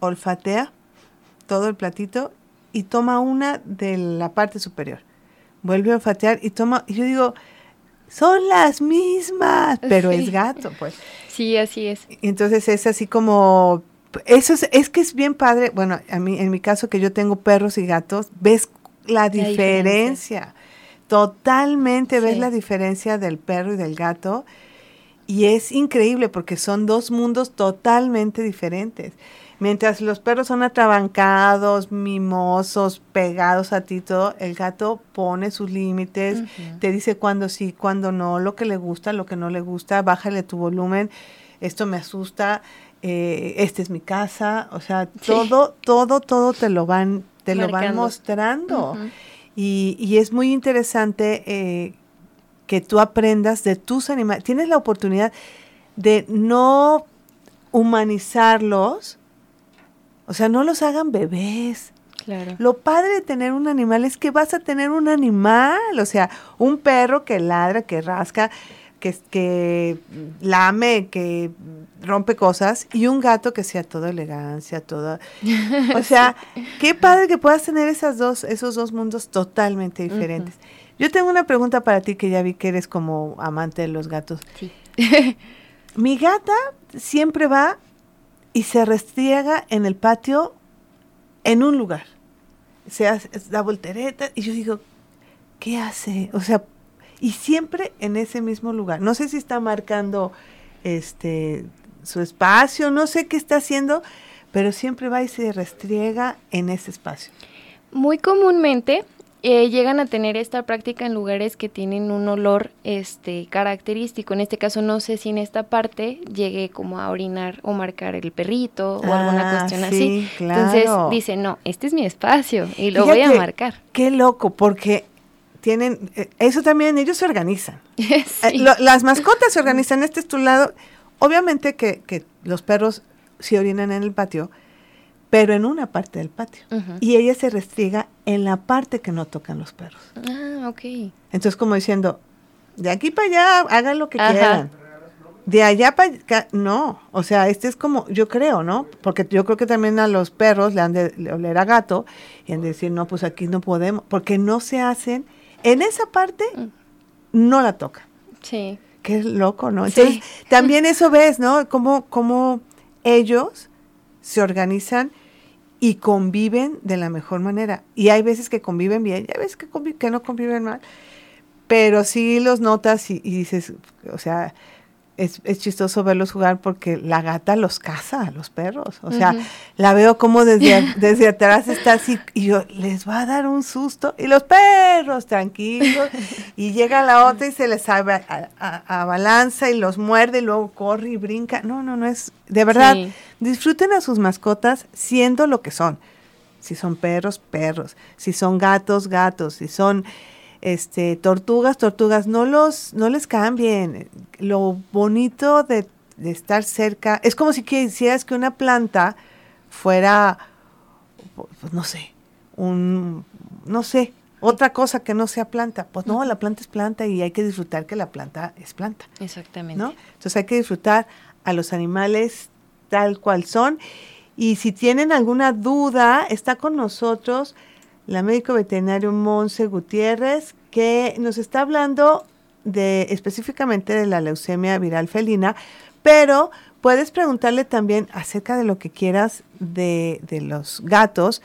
olfatea todo el platito y toma una de la parte superior. Vuelve a olfatear y toma. Y yo digo, son las mismas, pero es gato, pues. Sí, así es. Y Entonces es así como Eso es, es que es bien padre. Bueno, a mí, en mi caso que yo tengo perros y gatos, ves la diferencia. Totalmente ves la diferencia del perro y del gato. Y es increíble porque son dos mundos totalmente diferentes. Mientras los perros son atrabancados, mimosos, pegados a ti, todo, el gato pone sus límites, te dice cuándo sí, cuándo no, lo que le gusta, lo que no le gusta, bájale tu volumen, esto me asusta, eh, esta es mi casa, o sea, todo, todo, todo te lo van, te lo van mostrando. Y, y es muy interesante eh, que tú aprendas de tus animales. Tienes la oportunidad de no humanizarlos, o sea, no los hagan bebés. Claro. Lo padre de tener un animal es que vas a tener un animal, o sea, un perro que ladra, que rasca, que, que lame, que rompe cosas, y un gato que sea toda elegancia, toda... O sea, qué padre que puedas tener esas dos, esos dos mundos totalmente diferentes. Yo tengo una pregunta para ti que ya vi que eres como amante de los gatos. Sí. Mi gata siempre va y se restriega en el patio en un lugar. Se hace, da voltereta y yo digo, ¿qué hace? O sea, y siempre en ese mismo lugar. No sé si está marcando este su espacio, no sé qué está haciendo, pero siempre va y se restriega en ese espacio. Muy comúnmente eh, llegan a tener esta práctica en lugares que tienen un olor este característico. En este caso no sé si en esta parte llegue como a orinar o marcar el perrito o alguna Ah, cuestión sí, así. claro. Entonces dice, no, este es mi espacio y lo voy a marcar. Qué loco, porque tienen, eh, eso también, ellos se organizan. Eh, lo- las mascotas se organizan, este es tu lado. Obviamente que, que los perros se orinan en el patio, pero en una parte del patio. Y ella se restriega en la parte que no tocan los perros. Ah, ok. Entonces, como diciendo, de aquí para allá, hagan lo que Ajá. quieran. De allá para acá, no. O sea, este es como, yo creo, ¿no? Porque yo creo que también a los perros le han de le oler a gato y han de decir, no, pues aquí no podemos, porque no se hacen, en esa parte Mm. no la tocan. Sí. Qué loco, ¿no? Sí. Entonces, también eso ves, ¿no? Cómo, cómo ellos se organizan y conviven de la mejor manera. Y hay veces que conviven bien, y hay veces que, convi- que no conviven mal, pero sí los notas y, y dices, o sea, es, es chistoso verlos jugar porque la gata los caza a los perros. O sea, la veo como desde, desde atrás está así y yo, les va a dar un susto. Y los perros tranquilos. y llega la otra y se les abalanza y los muerde y luego corre y brinca. No, no, no es. De verdad, Sí. disfruten a sus mascotas siendo lo que son. Si son perros, perros. Si son gatos, gatos. Si son este tortugas, tortugas, no los, no les cambien. Lo bonito de, de estar cerca, es como si quisieras que una planta fuera, pues no sé, un, no sé, otra cosa que no sea planta. Pues no, la planta es planta y hay que disfrutar que la planta es planta. Exactamente. ¿no? Entonces hay que disfrutar a los animales tal cual son. Y si tienen alguna duda, está con nosotros la médico veterinario Monse Gutiérrez, que nos está hablando de específicamente de la leucemia viral felina, pero puedes preguntarle también acerca de lo que quieras de, de los gatos.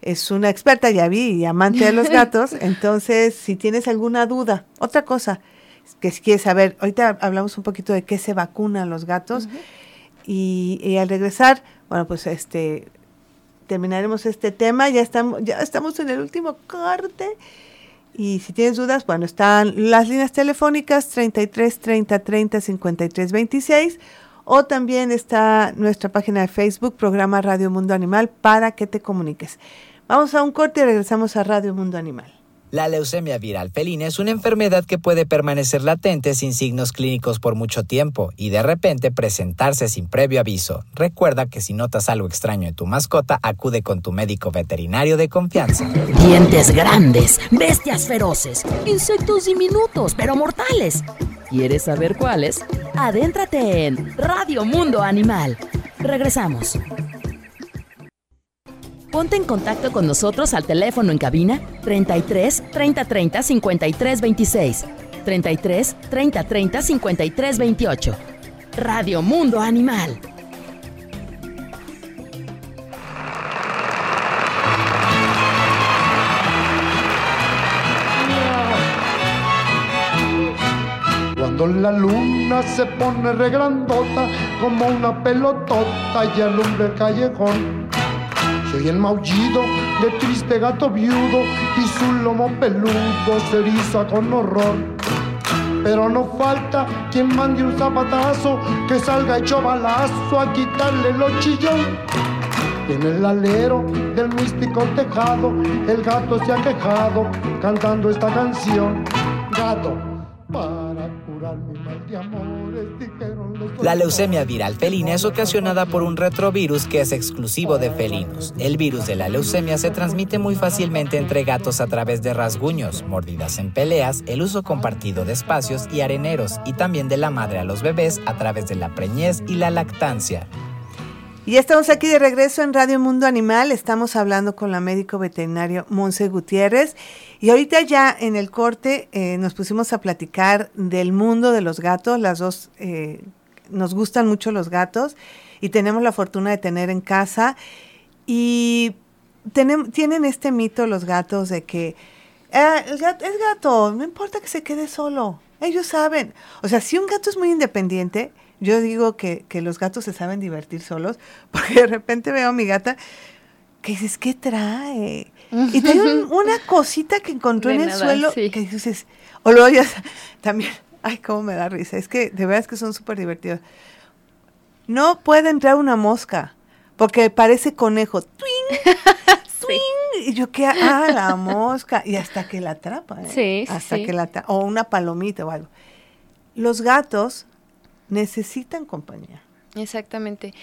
Es una experta, ya vi, y amante de los gatos. Entonces, si tienes alguna duda, otra cosa que si quieres saber, ahorita hablamos un poquito de qué se vacunan los gatos. y, y al regresar, bueno, pues este terminaremos este tema. Ya estamos, ya estamos en el último corte. Y si tienes dudas, bueno, están las líneas telefónicas 33 30 30 53 26 o también está nuestra página de Facebook, programa Radio Mundo Animal, para que te comuniques. Vamos a un corte y regresamos a Radio Mundo Animal. La leucemia viral felina es una enfermedad que puede permanecer latente sin signos clínicos por mucho tiempo y de repente presentarse sin previo aviso. Recuerda que si notas algo extraño en tu mascota, acude con tu médico veterinario de confianza. Dientes grandes, bestias feroces, insectos diminutos pero mortales. ¿Quieres saber cuáles? Adéntrate en Radio Mundo Animal. Regresamos. Ponte en contacto con nosotros al teléfono en cabina 33 30 30 53 26 33 30 30 53 28. Radio Mundo Animal. Cuando la luna se pone regrandota como una pelotota y alumbra el callejón se oye el maullido de triste gato viudo y su lomo peludo se eriza con horror. Pero no falta quien mande un zapatazo que salga hecho balazo a quitarle los chillón. Y en el alero del místico tejado, el gato se ha quejado cantando esta canción. Gato, para curar mi mal de amores, dijeron La leucemia viral felina es ocasionada por un retrovirus que es exclusivo de felinos. El virus de la leucemia se transmite muy fácilmente entre gatos a través de rasguños, mordidas en peleas, el uso compartido de espacios y areneros, y también de la madre a los bebés a través de la preñez y la lactancia. Y ya estamos aquí de regreso en Radio Mundo Animal. Estamos hablando con la médico veterinario Monse Gutiérrez. Y ahorita ya en el corte eh, nos pusimos a platicar del mundo de los gatos. Las dos eh, nos gustan mucho los gatos y tenemos la fortuna de tener en casa. Y tienen este mito los gatos de que "Ah, el gato, es gato, no importa que se quede solo. Ellos saben. O sea, si un gato es muy independiente, yo digo que, que los gatos se saben divertir solos, porque de repente veo a mi gata que dices, ¿qué trae? Y tiene un- una cosita que encontró De en el suelo sí. que dices, o luego ya también, ay, cómo me da risa, es que de verdad es que son súper divertidos. No puede entrar una mosca, porque parece conejo. ¡Tuing! ¡Tuing! Y yo que, ah, la mosca. Y hasta que la atrapa, ¿eh? Sí, sí, Hasta sí. que la atrapa. O una palomita o algo. Los gatos necesitan compañía. Exactamente.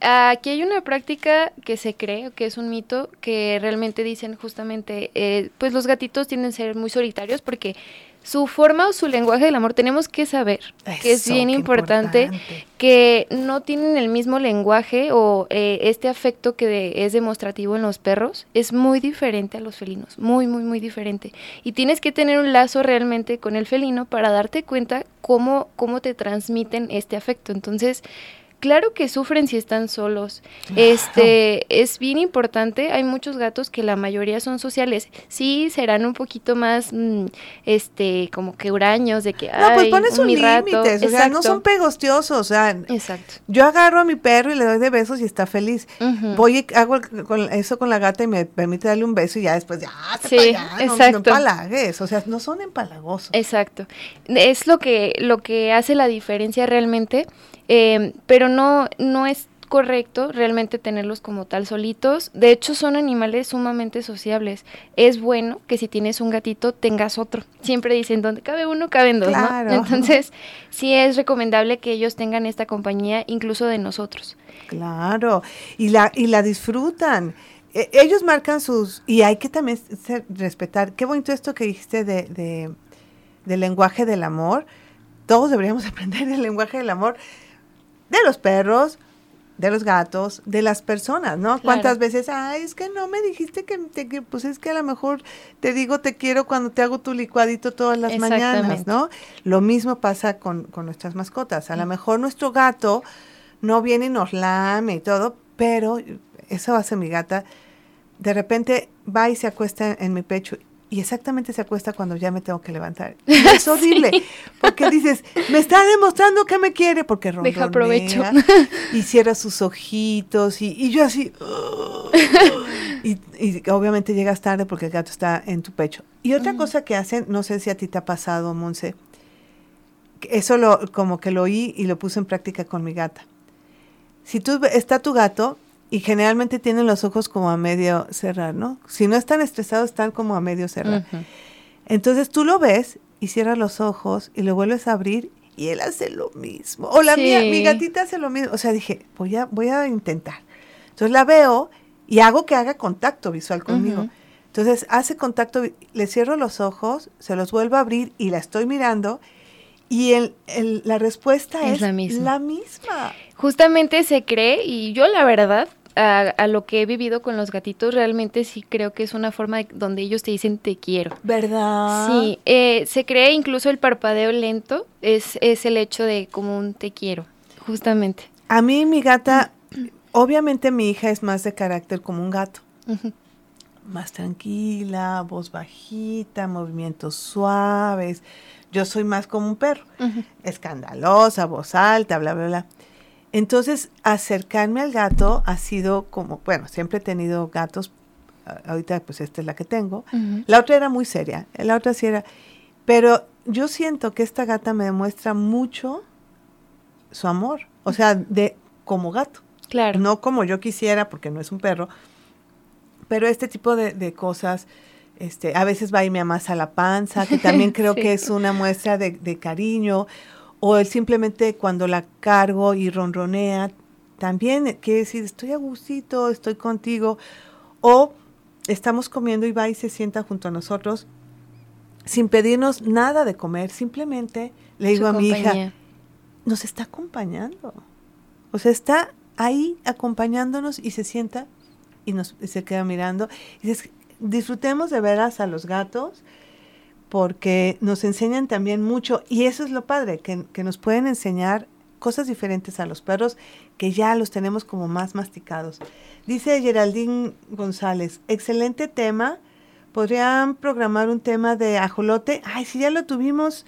Aquí hay una práctica que se cree, que es un mito, que realmente dicen justamente, eh, pues los gatitos tienden a ser muy solitarios porque su forma o su lenguaje del amor tenemos que saber, que es bien importante, importante. que no tienen el mismo lenguaje o eh, este afecto que de- es demostrativo en los perros es muy diferente a los felinos, muy, muy, muy diferente. Y tienes que tener un lazo realmente con el felino para darte cuenta cómo, cómo te transmiten este afecto. Entonces, Claro que sufren si están solos. Este es bien importante. Hay muchos gatos que la mayoría son sociales. Sí, serán un poquito más, mm, este, como que huraños de que. No, pues "Ay, pones un un mi rato". límites. O sea, no Exacto. son pegostiosos. O sea, Exacto. yo agarro a mi perro y le doy de besos y está feliz. Voy y hago el- con- eso con la gata y me permite darle un beso y ya después, ya, Sí, sí, allá, no- no, exacto. empalagues. O sea, no son empalagosos. Exacto. Es lo que, lo que hace la diferencia realmente, eh, pero no, no es correcto realmente tenerlos como tal solitos. De hecho, son animales sumamente sociables. Es bueno que si tienes un gatito, tengas otro. Siempre dicen, donde cabe uno, caben dos, Claro. ¿no? Entonces, sí es recomendable que ellos tengan esta compañía, incluso de nosotros. Claro, y la, y la disfrutan. E- ellos marcan sus, y hay que también ser- respetar, qué bonito esto que dijiste de, de, del lenguaje del amor. Todos deberíamos aprender el lenguaje del amor de los perros, de los gatos, de las personas, ¿no? ¿Cuántas veces, ay, es que no me dijiste que, te, que pues es que a lo mejor te digo te quiero cuando te hago tu licuadito todas las mañanas. ¿no? Lo mismo pasa con, con nuestras mascotas. A lo mejor nuestro gato no viene y nos lame y todo, pero eso hace mi gata. De repente va y se acuesta en mi pecho y exactamente se acuesta cuando ya me tengo que levantar. Y es horrible, porque dices, me está demostrando que me quiere, porque Deja provecho. y cierra sus ojitos y, y yo así... y, y obviamente llegas tarde porque el gato está en tu pecho. Y otra cosa que hacen, no sé si a ti te ha pasado, Monse, eso lo, como que lo oí y lo puse en práctica con mi gata. Si tú está tu gato y generalmente tienen los ojos como a medio cerrar, ¿no? Si no están estresados, están como a medio cerrar. Entonces tú lo ves y cierras los ojos y lo vuelves a abrir y él hace lo mismo. O la mía, mi gatita hace lo mismo. O sea, dije, voy a, voy a intentar. Entonces la veo y hago que haga contacto visual conmigo. Entonces hace contacto, le cierro los ojos, se los vuelvo a abrir y la estoy mirando y el, el- la respuesta es, Es la misma. la misma. Justamente se cree, y yo la verdad, a, a lo que he vivido con los gatitos, realmente sí creo que es una forma de- donde ellos te dicen te quiero. ¿Verdad? Sí, eh, se cree incluso el parpadeo lento, es, es el hecho de como un te quiero, justamente. A mí mi gata, obviamente mi hija es más de carácter como un gato. Más tranquila, voz bajita, movimientos suaves. Yo soy más como un perro, escandalosa, voz alta, bla, bla, bla. Entonces, acercarme al gato ha sido como, bueno, siempre he tenido gatos, ahorita pues esta es la que tengo. La otra era muy seria, la otra sí era, pero yo siento que esta gata me demuestra mucho su amor, o sea, de como gato. Claro. No como yo quisiera, porque no es un perro, pero este tipo de, de cosas, este, a veces va y me amasa la panza, que también creo Sí. que es una muestra de, de cariño, o el simplemente cuando la cargo y ronronea, también quiere decir, estoy a gustito, estoy contigo, o estamos comiendo y va y se sienta junto a nosotros sin pedirnos nada de comer, simplemente le Su digo a mi hija, nos está acompañando. O sea, está ahí acompañándonos y se sienta y nos y se queda mirando. Y dices, disfrutemos de veras a los gatos porque nos enseñan también mucho y eso es lo padre, que, que nos pueden enseñar cosas diferentes a los perros que ya los tenemos como más masticados. Dice Geraldine González, excelente tema. ¿Podrían programar un tema de ajolote? Ay, si ya lo tuvimos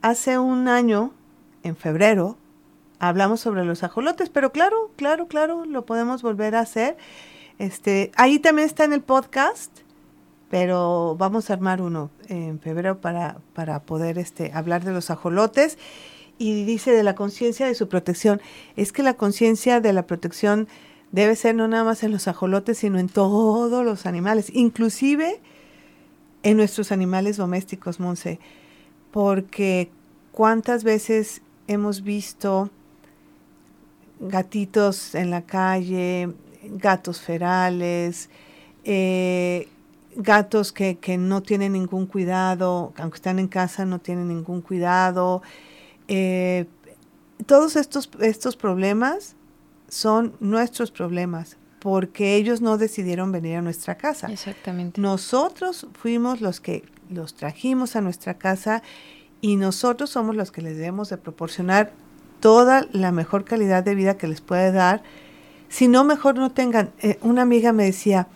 hace un año, en febrero, hablamos sobre los ajolotes, pero claro, claro, claro, lo podemos volver a hacer. Este, ahí también está en el podcast, pero vamos a armar uno en febrero para, para poder este, hablar de los ajolotes. Y dice de la conciencia de su protección. Es que la conciencia de la protección debe ser no nada más en los ajolotes, sino en todos los animales, inclusive en nuestros animales domésticos, Monse. Porque cuántas veces hemos visto gatitos en la calle, gatos ferales, eh, gatos que, que no tienen ningún cuidado, aunque están en casa, no tienen ningún cuidado. Eh, todos estos, estos problemas son nuestros problemas porque ellos no decidieron venir a nuestra casa. Exactamente. Nosotros fuimos los que los trajimos a nuestra casa y nosotros somos los que les debemos de proporcionar toda la mejor calidad de vida que les puede dar. Si no, mejor no tengan. Eh, una amiga me decía,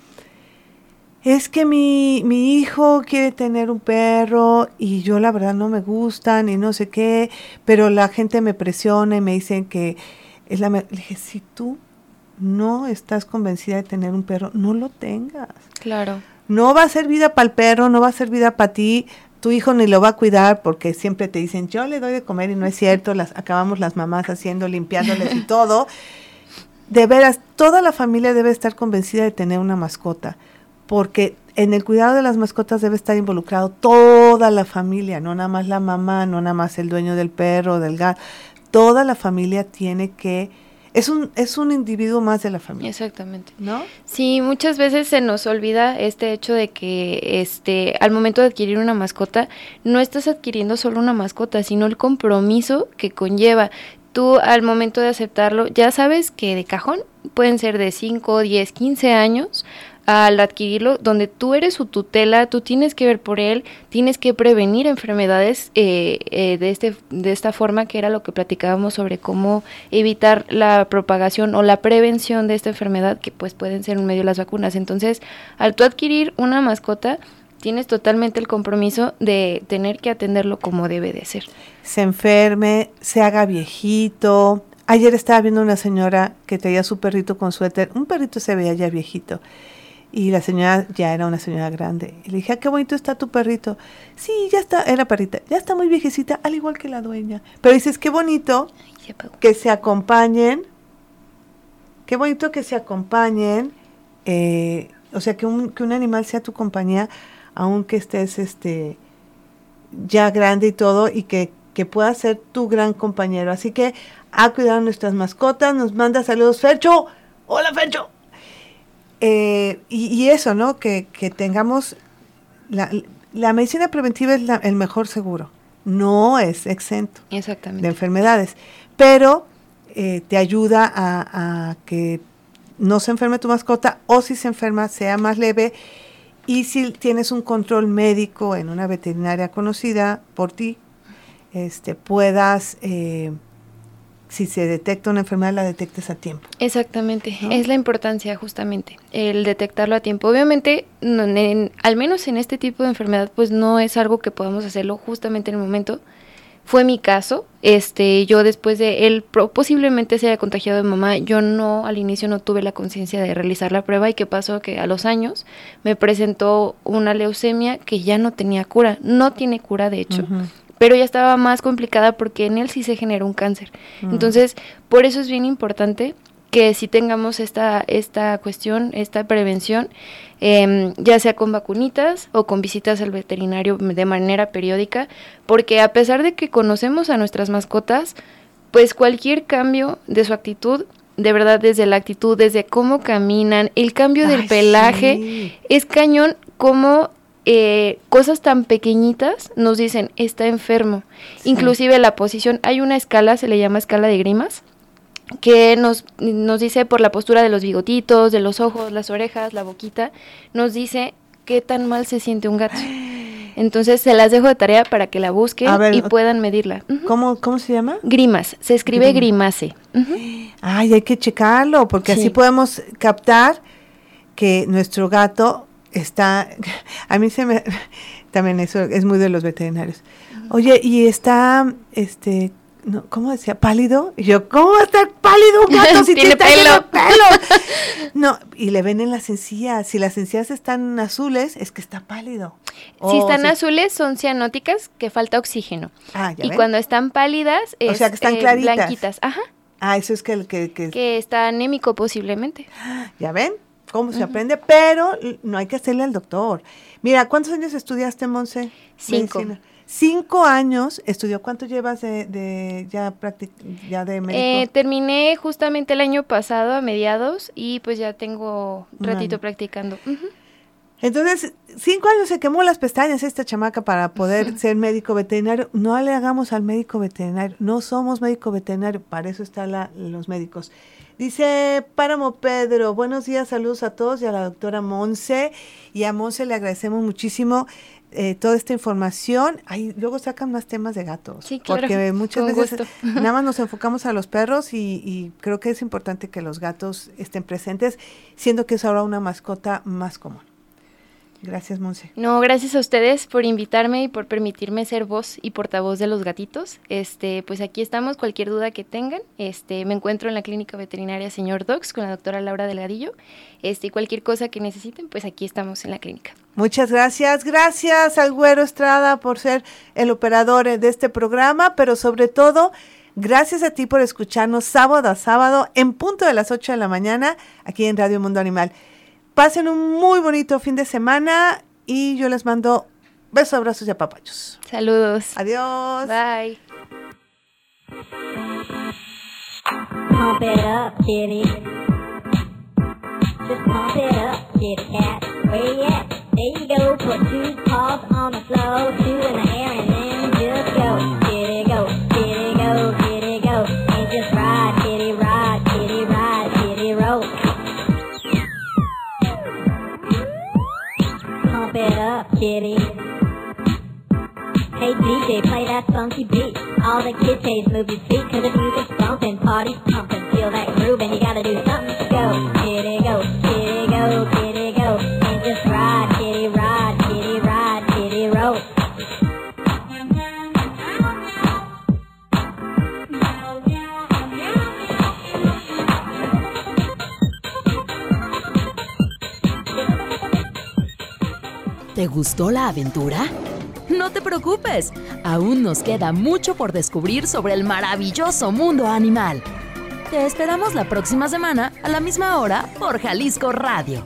es que mi, mi hijo quiere tener un perro y yo la verdad no me gustan y no sé qué, pero la gente me presiona y me dicen que es la... me-". Le dije, si tú no estás convencida de tener un perro, no lo tengas. Claro. No va a ser vida para el perro, no va a ser vida para ti. Tu hijo ni lo va a cuidar porque siempre te dicen, yo le doy de comer y no es cierto, las acabamos las mamás haciendo, limpiándoles y todo. De veras, toda la familia debe estar convencida de tener una mascota, porque en el cuidado de las mascotas debe estar involucrado toda la familia, no nada más la mamá, no nada más el dueño del perro, del gato. Toda la familia tiene que es un es un individuo más de la familia, Exactamente. ¿no? Sí, muchas veces se nos olvida este hecho de que este al momento de adquirir una mascota no estás adquiriendo solo una mascota, sino el compromiso que conlleva. Tú al momento de aceptarlo ya sabes que de cajón pueden ser de 5, 10, 15 años al adquirirlo, donde tú eres su tutela, tú tienes que ver por él, tienes que prevenir enfermedades eh, eh, de, este, de esta forma, que era lo que platicábamos sobre cómo evitar la propagación o la prevención de esta enfermedad, que pues pueden ser en medio de las vacunas. Entonces, al tú adquirir una mascota, tienes totalmente el compromiso de tener que atenderlo como debe de ser. se enferme, se haga viejito. Ayer estaba viendo una señora que traía su perrito con suéter. Un perrito se veía ya viejito. Y la señora ya era una señora grande. Y le dije, "Ah, qué bonito está tu perrito. Sí, ya está, era perrita, ya está muy viejecita, al igual que la dueña. Pero dices, qué bonito Ay, que se acompañen. Qué bonito que se acompañen. eh, o sea, que un, que un animal sea tu compañía, aunque estés este ya grande y todo, y que, que pueda ser tu gran compañero. Así que a cuidar a nuestras mascotas, nos manda saludos Fercho. Hola Fercho. Eh, y, y eso, ¿no? Que, que tengamos... La, la medicina preventiva es la- el mejor seguro. No es exento de Exactamente. enfermedades, pero eh, te ayuda a, a que no se enferme tu mascota o si se enferma sea más leve y si tienes un control médico en una veterinaria conocida por ti, este, puedas eh, si se detecta una enfermedad, la detectes a tiempo. Exactamente, es la importancia justamente, el detectarlo a tiempo. Obviamente, no, en- al menos en este tipo de enfermedad, pues no es algo que podamos hacerlo justamente en el momento. Fue mi caso, este, yo después de él posiblemente se haya contagiado de mamá, yo no, al inicio no tuve la conciencia de realizar la prueba y qué pasó que a los años me presentó una leucemia que ya no tenía cura, no tiene cura de hecho, pero ya estaba más complicada porque en él sí se generó un cáncer. Entonces, por eso es bien importante que si tengamos esta, esta cuestión, esta prevención, em, ya sea con vacunitas o con visitas al veterinario de manera periódica, porque a pesar de que conocemos a nuestras mascotas, pues cualquier cambio de su actitud, de verdad desde la actitud, desde cómo caminan, el cambio del Ay, pelaje, sí. es cañón como eh, cosas tan pequeñitas nos dicen está enfermo. Inclusive la posición, hay una escala, se le llama escala de grimas, que nos, nos dice por la postura de los bigotitos, de los ojos, las orejas, la boquita, nos dice qué tan mal se siente un gato. Entonces se las dejo de tarea para que la busquen ver, y puedan medirla. ¿Cómo, ¿Cómo se llama? Grimas, se escribe Grima. grimace. Ay, hay que checarlo, porque así Sí. podemos captar que nuestro gato está, a mí se me, también eso es muy de los veterinarios. Oye, y está, este, no, ¿cómo decía? ¿Pálido? Y yo, ¿cómo va a estar pálido un gato si Tiene pelo. pelo? No, y le ven en las encías. Si las encías están azules, es que está pálido. Si Oh, están sí. azules son cianóticas que falta oxígeno. Ah, ya Y ven. cuando están pálidas es O sea, que están eh, claritas. blanquitas. Ajá. Ah, eso es que, el que, que, Que está anémico posiblemente. ¿Ya ven? ¿Cómo se aprende? Pero no hay que hacerle al doctor. Mira, ¿cuántos años estudiaste, Monse? Cinco. Medicina. Cinco años estudió. ¿Cuánto llevas de, de ya ya de médico? Eh, terminé justamente el año pasado a mediados y pues ya tengo Un ratito practicando. Entonces, cinco años se quemó las pestañas esta chamaca para poder ser médico veterinario. No le hagamos al médico veterinario. No somos médico veterinario. Para eso están los médicos. Dice Páramo Pedro, buenos días, saludos a todos y a la doctora Monse. Y a Monse le agradecemos muchísimo eh, toda esta información. Ay, luego sacan más temas de gatos. Sí, claro, Porque muchas veces gusto. nada más nos enfocamos a los perros y, y creo que es importante que los gatos estén presentes, siendo que es ahora una mascota más común. Gracias, Monse. No, gracias a ustedes por invitarme y por permitirme ser voz y portavoz de los gatitos. Este, pues aquí estamos, cualquier duda que tengan. Este, me encuentro en la clínica veterinaria Señor Docs con la doctora Laura Delgadillo. Este, y cualquier cosa que necesiten, pues aquí estamos en la clínica. Muchas gracias. Gracias al Güero Estrada por ser el operador de este programa, pero sobre todo, gracias a ti por escucharnos sábado a sábado en punto de las 8 de la mañana aquí en Radio Mundo Animal. Pasen un muy bonito fin de semana y yo les mando besos, abrazos y apapachos. Saludos. Adiós. Bye. Pump it up, kitty. Just pump it up, kitty cat. Where you at? There you go. Put two paws on the floor, two and then it. Hey DJ, play that funky beat. All the kids is move your feet, cause the music's bumping, party's pumping. Feel that groove and you gotta do something. Go, kitty, go, ¿Te gustó la aventura? No te preocupes, aún nos queda mucho por descubrir sobre el maravilloso mundo animal. Te esperamos la próxima semana a la misma hora por Jalisco Radio.